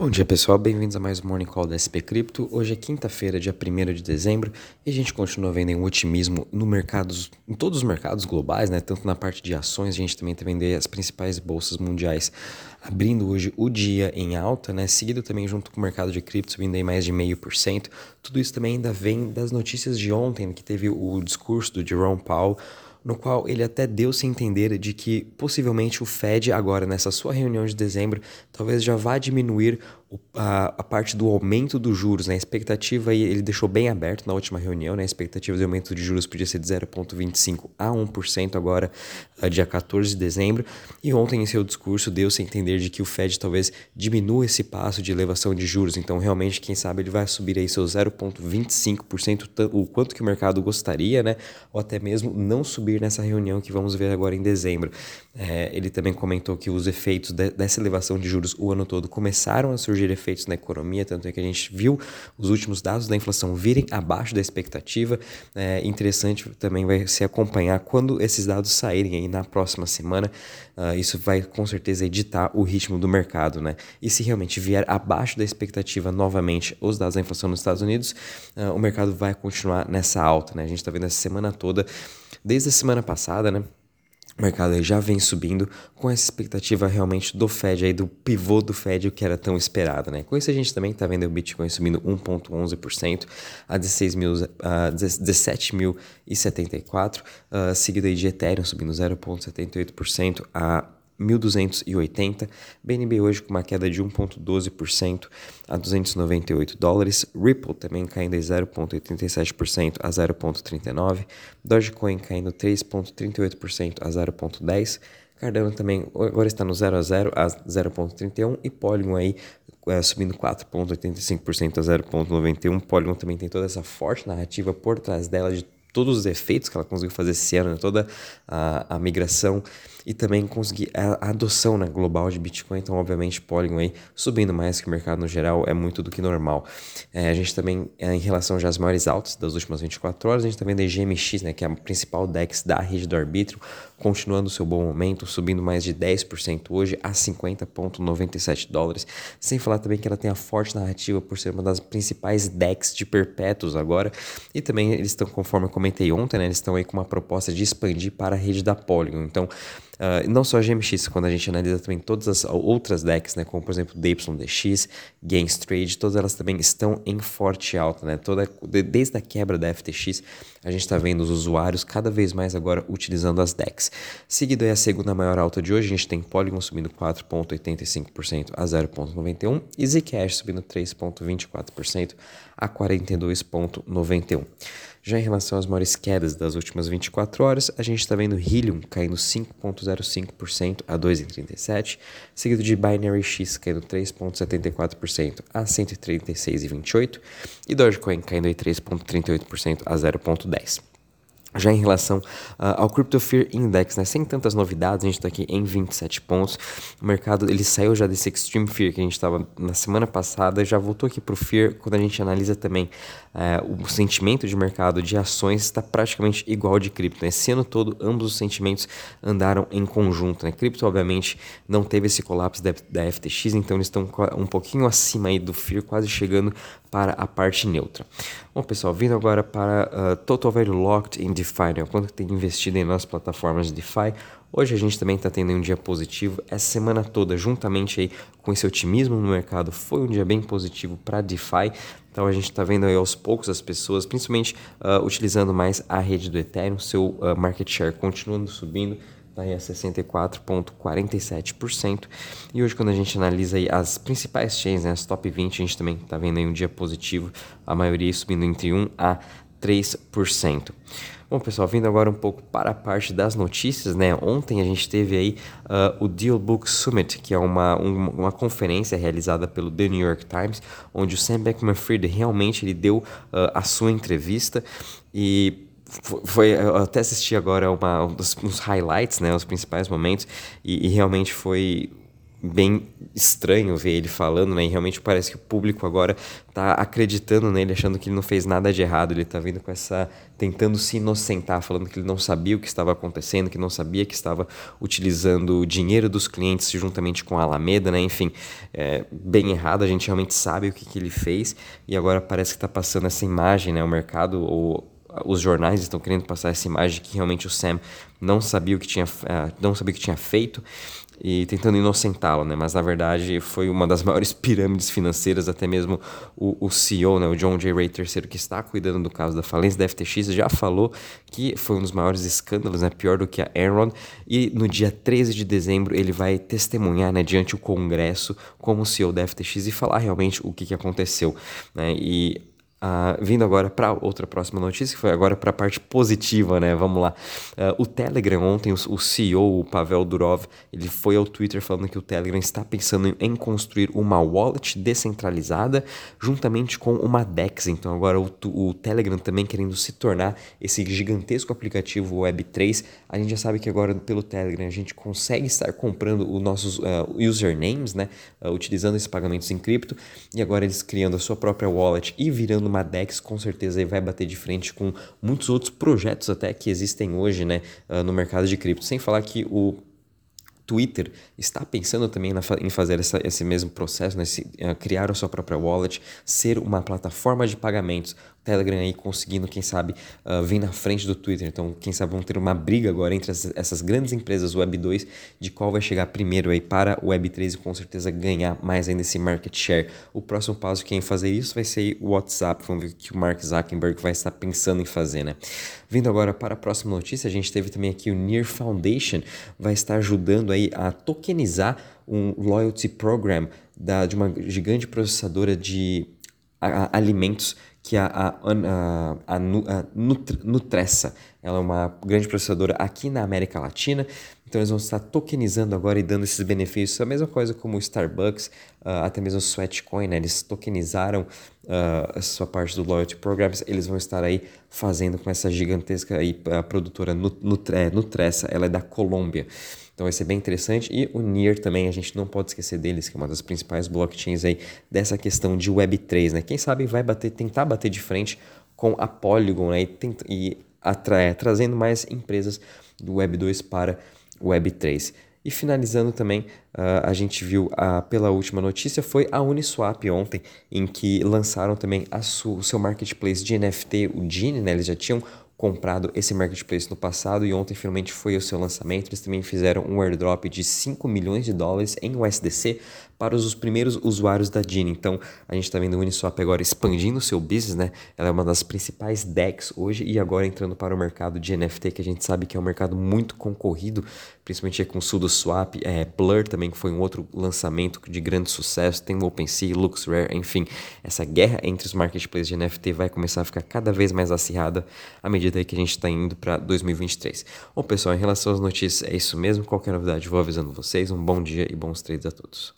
Bom dia pessoal, bem-vindos a mais um Morning Call da SP Cripto. Hoje é quinta-feira, dia 1 de dezembro, e a gente continua vendo um otimismo no mercados, em todos os mercados globais, né? tanto na parte de ações, a gente também está vendo as principais bolsas mundiais abrindo hoje o dia em alta, né? seguido também junto com o mercado de cripto subindo aí mais de meio por cento. Tudo isso também ainda vem das notícias de ontem, que teve o discurso do Jerome Powell, no qual ele até deu-se entender de que possivelmente o Fed agora nessa sua reunião de dezembro talvez já vá diminuir a, a, parte do aumento dos juros, né? A expectativa ele deixou bem aberto na última reunião, né? A expectativa de aumento de juros podia ser de 0,25% a 1% agora, uh, dia 14 de dezembro. E ontem, em seu discurso, deu-se a entender de que o Fed talvez diminua esse passo de elevação de juros. Então, realmente, quem sabe ele vai subir aí seu 0,25%, o quanto que o mercado gostaria, né? Ou até mesmo não subir nessa reunião que vamos ver agora em dezembro. É, ele também comentou que os efeitos de, dessa elevação de juros o ano todo começaram a surgir surgir efeitos na economia, tanto é que a gente viu os últimos dados da inflação virem abaixo da expectativa. É interessante também vai se acompanhar quando esses dados saírem aí na próxima semana. Uh, isso vai com certeza editar o ritmo do mercado, né? E se realmente vier abaixo da expectativa novamente os dados da inflação nos Estados Unidos, uh, o mercado vai continuar nessa alta, né? A gente está vendo essa semana toda, desde a semana passada, né? O mercado já vem subindo com essa expectativa realmente do Fed, aí, do pivô do Fed, o que era tão esperado. Né? Com isso, a gente também está vendo o Bitcoin subindo 1,11% a 17.074, uh, seguido aí de Ethereum subindo 0,78% a 1.280, BNB hoje com uma queda de 1,12% a 298 dólares, Ripple também caindo em 0,87% a 0,39, Dogecoin caindo 3,38% a 0,10, Cardano também agora está no 0 a 0 a 0,31 e Polygon aí é, subindo 4,85% a 0,91. Polygon também tem toda essa forte narrativa por trás dela de todos os efeitos que ela conseguiu fazer esse ano, né? toda a, a migração e também conseguir a, adoção né, global de Bitcoin. Então, obviamente, Polygon aí subindo mais que o mercado no geral é muito do que normal. É, a gente também, é, em relação já às maiores altas das últimas 24 horas, a gente também a GMX, né, que é a principal DEX da rede do arbítrio, continuando seu bom momento, subindo mais de 10% hoje a 50,97 dólares. Sem falar também que ela tem a forte narrativa por ser uma das principais DEX de perpétuos agora. E também eles estão, conforme eu comentei ontem, né, eles estão aí com uma proposta de expandir para a rede da Polygon. Então, Uh, não só a GMX, quando a gente analisa também todas as outras decks, né, como por exemplo DYDX, Trade, todas elas também estão em forte alta, né? Toda, desde a quebra da FTX, a gente está vendo os usuários cada vez mais agora utilizando as decks. Seguido aí a segunda maior alta de hoje, a gente tem Polygon subindo 4,85% a 0,91% e Zcash subindo 3,24% a 42,91%. Já em relação às maiores quedas das últimas 24 horas, a gente está vendo Helium caindo 5,05% a 2,37, seguido de Binary X caindo 3,74% a 136,28 e Dogecoin caindo 3,38% a 0,10. Já em relação uh, ao Crypto Fear Index, né, sem tantas novidades, a gente está aqui em 27 pontos. O mercado ele saiu já desse Extreme Fear que a gente estava na semana passada, já voltou aqui para o Fear. Quando a gente analisa também uh, o sentimento de mercado de ações, está praticamente igual de cripto. Né? Esse ano todo, ambos os sentimentos andaram em conjunto. Né? Cripto, obviamente, não teve esse colapso da, da FTX, então eles estão um pouquinho acima aí do Fear, quase chegando para a parte neutra. Bom, pessoal, vindo agora para uh, Total Value Locked DeFi, né? quanto tem investido em nossas plataformas de DeFi. Hoje a gente também está tendo um dia positivo. Essa semana toda, juntamente aí com esse otimismo no mercado, foi um dia bem positivo para DeFi. Então a gente está vendo aí aos poucos as pessoas, principalmente uh, utilizando mais a rede do Ethereum, seu uh, market share continuando subindo está aí a 64,47%. E hoje, quando a gente analisa aí as principais chains, né, as top 20, a gente também está vendo aí um dia positivo, a maioria subindo entre 1 a 3%. Bom, pessoal, vindo agora um pouco para a parte das notícias, né? Ontem a gente teve aí uh, o Deal Book Summit, que é uma, uma, uma, conferência realizada pelo The New York Times, onde o Sam Beckman-Fried realmente ele deu uh, a sua entrevista. E foi, eu até assisti agora uma, uns highlights, né, os principais momentos, e, e realmente foi bem estranho ver ele falando, né? E realmente parece que o público agora tá acreditando nele, achando que ele não fez nada de errado. Ele tá vindo com essa. tentando se inocentar, falando que ele não sabia o que estava acontecendo, que não sabia que estava utilizando o dinheiro dos clientes juntamente com a Alameda, né? Enfim, é bem errado. A gente realmente sabe o que, que ele fez e agora parece que está passando essa imagem, né? O mercado ou os jornais estão querendo passar essa imagem que realmente o Sam não sabia o que tinha, uh, não sabia o que tinha feito e tentando inocentá-lo, né? Mas na verdade foi uma das maiores pirâmides financeiras, até mesmo o, o CEO, né? o John J. Ray III, que está cuidando do caso da falência da FTX, já falou que foi um dos maiores escândalos, né? Pior do que a Enron. E no dia 13 de dezembro ele vai testemunhar, né? Diante o Congresso como CEO da FTX e falar realmente o que, que aconteceu, né? E Uh, vindo agora para outra próxima notícia, que foi agora para a parte positiva, né? Vamos lá. Uh, o Telegram, ontem, o, o, CEO, o Pavel Durov, ele foi ao Twitter falando que o Telegram está pensando em, construir uma wallet descentralizada juntamente com uma DEX. Então, agora o, o, Telegram também querendo se tornar esse gigantesco aplicativo Web3. A gente já sabe que agora pelo Telegram a gente consegue estar comprando os nossos uh, usernames, né? utilizando esses pagamentos em cripto. E agora eles criando a sua própria wallet e virando uma DEX com certeza vai bater de frente com muitos outros projetos até que existem hoje né, uh, no mercado de cripto. Sem falar que o Twitter está pensando também na, em fazer essa, esse mesmo processo, né? Se, uh, criar a sua própria wallet, ser uma plataforma de pagamentos Telegram aí conseguindo, quem sabe, uh, vir na frente do Twitter. Então, quem sabe vão ter uma briga agora entre as, essas grandes empresas Web 2 de qual vai chegar primeiro aí para o Web 3 e com certeza ganhar mais ainda esse market share. O próximo passo quem fazer isso vai ser o WhatsApp. Vamos ver o que o Mark Zuckerberg vai estar pensando em fazer, né? Vindo agora para a próxima notícia, a gente teve também aqui o Near Foundation, vai estar ajudando aí a tokenizar um loyalty program da, de uma gigante processadora de a, alimentos que a, a, a, a, Nutressa. Ela é uma grande processadora aqui na América Latina, então eles vão estar tokenizando agora e dando esses benefícios. A mesma coisa como o Starbucks, uh, até mesmo o Sweatcoin, né? eles tokenizaram uh, a sua parte do Loyalty Programs, eles vão estar aí fazendo com essa gigantesca aí, a produtora é, Nutressa, ela é da Colômbia. Então vai ser bem interessante. E o NIR também, a gente não pode esquecer deles, que é uma das principais blockchains aí dessa questão de Web3, né? Quem sabe vai bater, tentar bater de frente com a Polygon né? e, tenta, e atrai, trazendo mais empresas do Web2 para o Web3. E finalizando também, uh, a gente viu uh, pela última notícia foi a Uniswap ontem, em que lançaram também o seu marketplace de NFT, o Genie, né? Eles já tinham comprado esse marketplace no passado e ontem finalmente foi o seu lançamento. Eles também fizeram um airdrop de 5 milhões de dólares em USDC para os primeiros usuários da Dini. Então, a gente está vendo a Uniswap agora expandindo o seu business, né? Ela é uma das principais DEX hoje e agora entrando para o mercado de NFT, que a gente sabe que é um mercado muito concorrido, principalmente com o SudoSwap, é, Blur também, que foi um outro lançamento de grande sucesso, tem o OpenSea, LuxRare, enfim. Essa guerra entre os marketplaces de NFT vai começar a ficar cada vez mais acirrada à medida que a gente está indo para 2023. Bom, pessoal, em relação às notícias, é isso mesmo. Qualquer novidade, vou avisando vocês. Um bom dia e bons trades a todos.